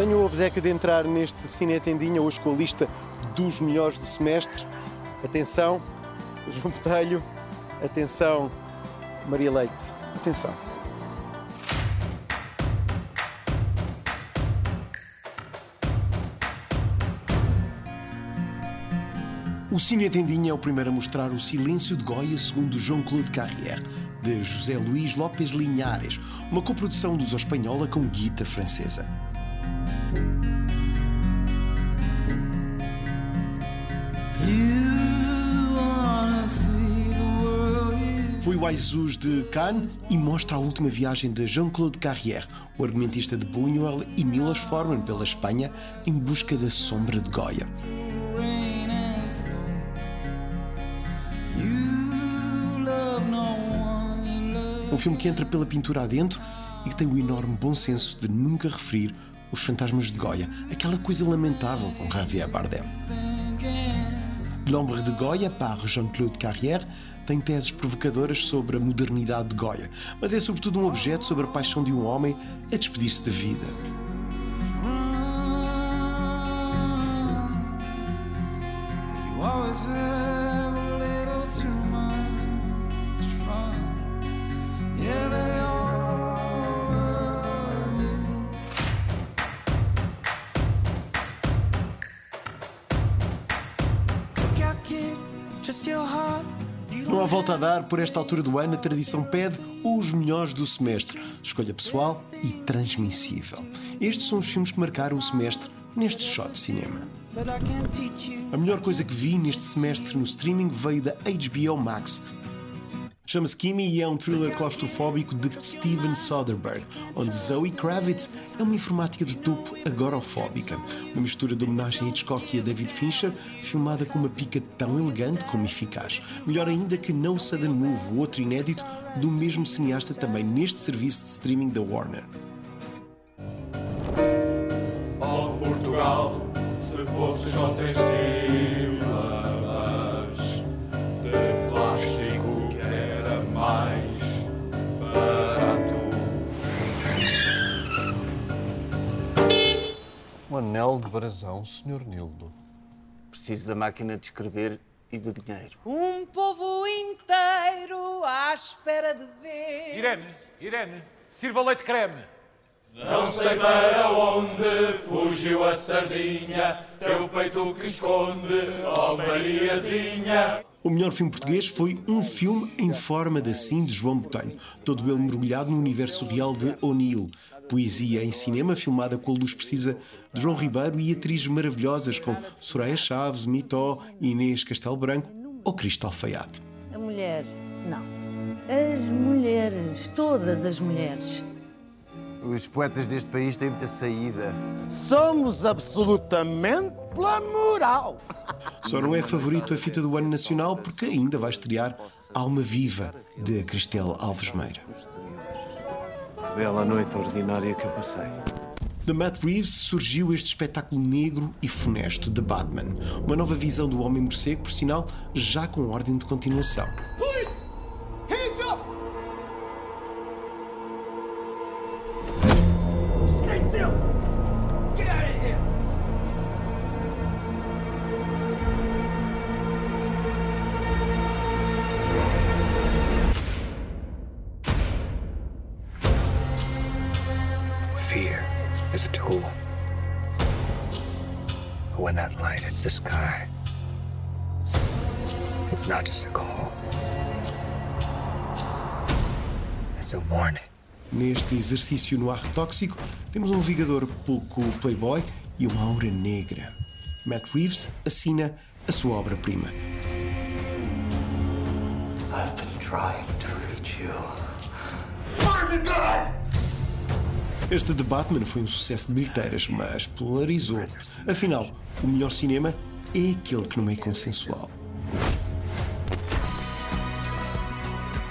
Tenho o obsequio de entrar neste Cine Tendinha hoje com a lista dos melhores do semestre. Atenção, João Botelho. Atenção, Maria Leite. Atenção. O Cine Tendinha é o primeiro a mostrar o Silêncio de Goya segundo Jean-Claude Carrière, de José Luís Lopes Linhares, uma coprodução luso espanhola com guita francesa. Foi o Aizus de Cannes e mostra a última viagem de Jean-Claude Carrière, o argumentista de Buñuel e Milos Forman pela Espanha em busca da sombra de Goya. Um filme que entra pela pintura adentro e que tem o enorme bom senso de nunca referir os fantasmas de Goya, aquela coisa lamentável com Javier Bardem. L'ombre de Goya, par Jean-Claude Carrière, tem teses provocadoras sobre a modernidade de Goya, mas é sobretudo um objeto sobre a paixão de um homem a despedir-se da vida. Não há volta a dar, por esta altura do ano, a tradição pede os melhores do semestre. Escolha pessoal e transmissível. Estes são os filmes que marcaram o semestre neste shot de cinema. A melhor coisa que vi neste semestre no streaming veio da HBO Max, Chama-se Kimi e é um thriller claustrofóbico de Steven Soderbergh, onde Zoe Kravitz é uma informática do topo agorofóbica. Uma mistura de homenagem a Hitchcock e a David Fincher, filmada com uma pica tão elegante como eficaz. Melhor ainda que No Sudden Move, outro inédito do mesmo cineasta também neste serviço de streaming da Warner. Brasão, Sr. Nildo. Preciso da máquina de escrever e do dinheiro. Um povo inteiro à espera de ver. Irene, Irene, sirva leite creme. Não sei para onde fugiu a sardinha, teu peito que esconde, ó oh Mariazinha. O melhor filme português foi um filme em forma de assim de João Botelho, todo ele mergulhado no universo real de O'Neill. Poesia em cinema filmada com a luz precisa de João Ribeiro e atrizes maravilhosas como Soraya Chaves, Mitó, Inês Castelo Branco ou Cristo Alfaiate. A mulher, não. As mulheres, todas as mulheres. Os poetas deste país têm muita saída. Somos absolutamente pela moral. Só não é favorito a fita do ano nacional porque ainda vai estrear Alma Viva, de Cristel Alves Meira. Bela noite ordinária que eu passei. De Matt Reeves surgiu este espetáculo negro e funesto de Batman. Uma nova visão do Homem Morcego, por sinal, já com ordem de continuação. Is a tool. But when that light hits the sky, it's not just a call. It's a warning. Neste exercício no ar tóxico, temos um Vingador pouco playboy e uma aura negra. Matt Reeves assina a sua obra-prima. I've been trying to reach you. Find the God! Este The Batman foi um sucesso de bilheteiras, mas polarizou. Afinal, o melhor cinema é aquele que não é consensual.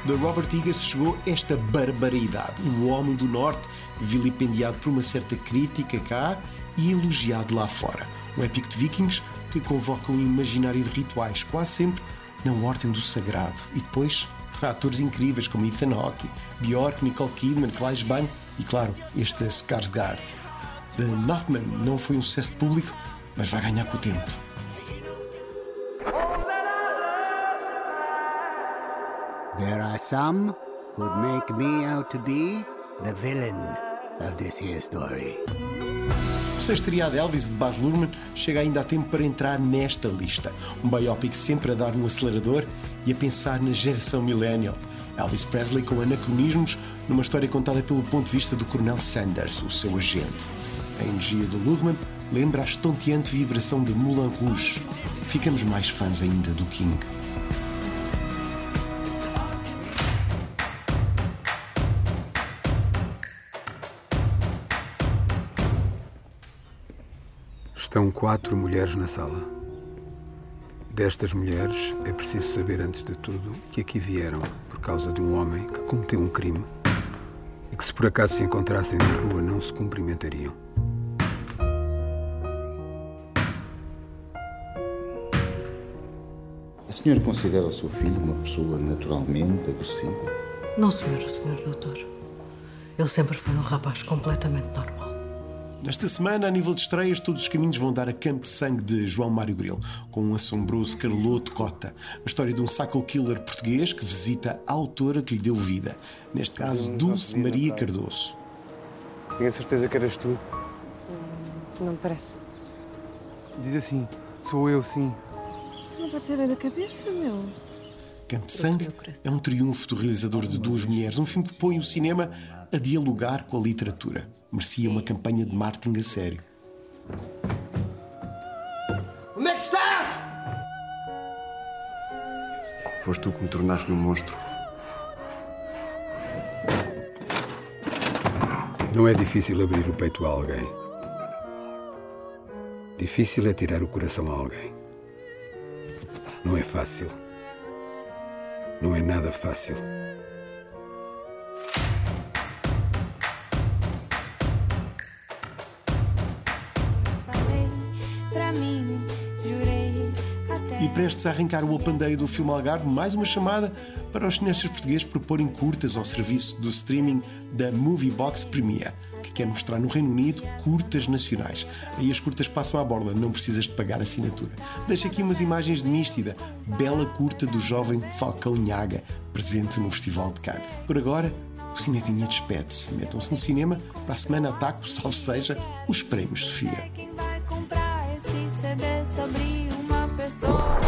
De Robert Eggers chegou esta barbaridade. Um homem do Norte, vilipendiado por uma certa crítica cá e elogiado lá fora. Um épico de vikings que convoca um imaginário de rituais, quase sempre na ordem do sagrado. E depois, atores incríveis como Ethan Hawke, Bjork, Nicole Kidman, Clive Bang e, claro, este Skarsgård. The Northman não foi um sucesso de público, mas vai ganhar com o tempo. There are some who'd make me out to be the villain of this here story. O sexteriado Elvis de Baz Luhrmann chega ainda a tempo para entrar nesta lista. Um biopic sempre a dar no acelerador e a pensar na geração millennial. Elvis Presley com anacronismos numa história contada pelo ponto de vista do Coronel Sanders, o seu agente. A energia do Luhrmann lembra a estonteante vibração de Moulin Rouge. Ficamos mais fãs ainda do King. Estão quatro mulheres na sala. Destas mulheres, é preciso saber antes de tudo que aqui vieram por causa de um homem que cometeu um crime e que, se por acaso se encontrassem na rua, não se cumprimentariam. A senhora considera o seu filho uma pessoa naturalmente agressiva? Não, senhor, senhor doutor. Ele sempre foi um rapaz completamente normal. Nesta semana, a nível de estreias, todos os caminhos vão dar a Campo de Sangue de João Mário Grilo, com um assombroso Carloto Cota, a história de um psycho killer português que visita a autora que lhe deu vida, neste caso Dulce Maria Cardoso. Tinha certeza que eras tu. Não me parece. Diz assim, sou eu, sim. Tu não pode ser bem da cabeça, meu. Campo de Sangue é um triunfo do realizador de Duas Mulheres, um filme que põe o cinema a dialogar com a literatura. Merecia uma campanha de marketing a sério. Onde é que estás? Foste tu que me tornaste num monstro. Não é difícil abrir o peito a alguém. Difícil é tirar o coração a alguém. Não é fácil. Não é nada fácil. Prestes a arrancar o Open Day do filme Algarve, mais uma chamada para os cineastas portugueses proporem curtas ao serviço do streaming da Movie Box Premiere, que quer mostrar no Reino Unido curtas nacionais. Aí as curtas passam à borda, não precisas de pagar assinatura. Deixa aqui umas imagens de Místida, bela curta do jovem Falcão Nhaga, presente no Festival de Cannes. Por agora, o Cinetinha despede-se. Metam-se no cinema, para a semana ataco, salvo seja, os prémios Sofia. Sobre uma pessoa?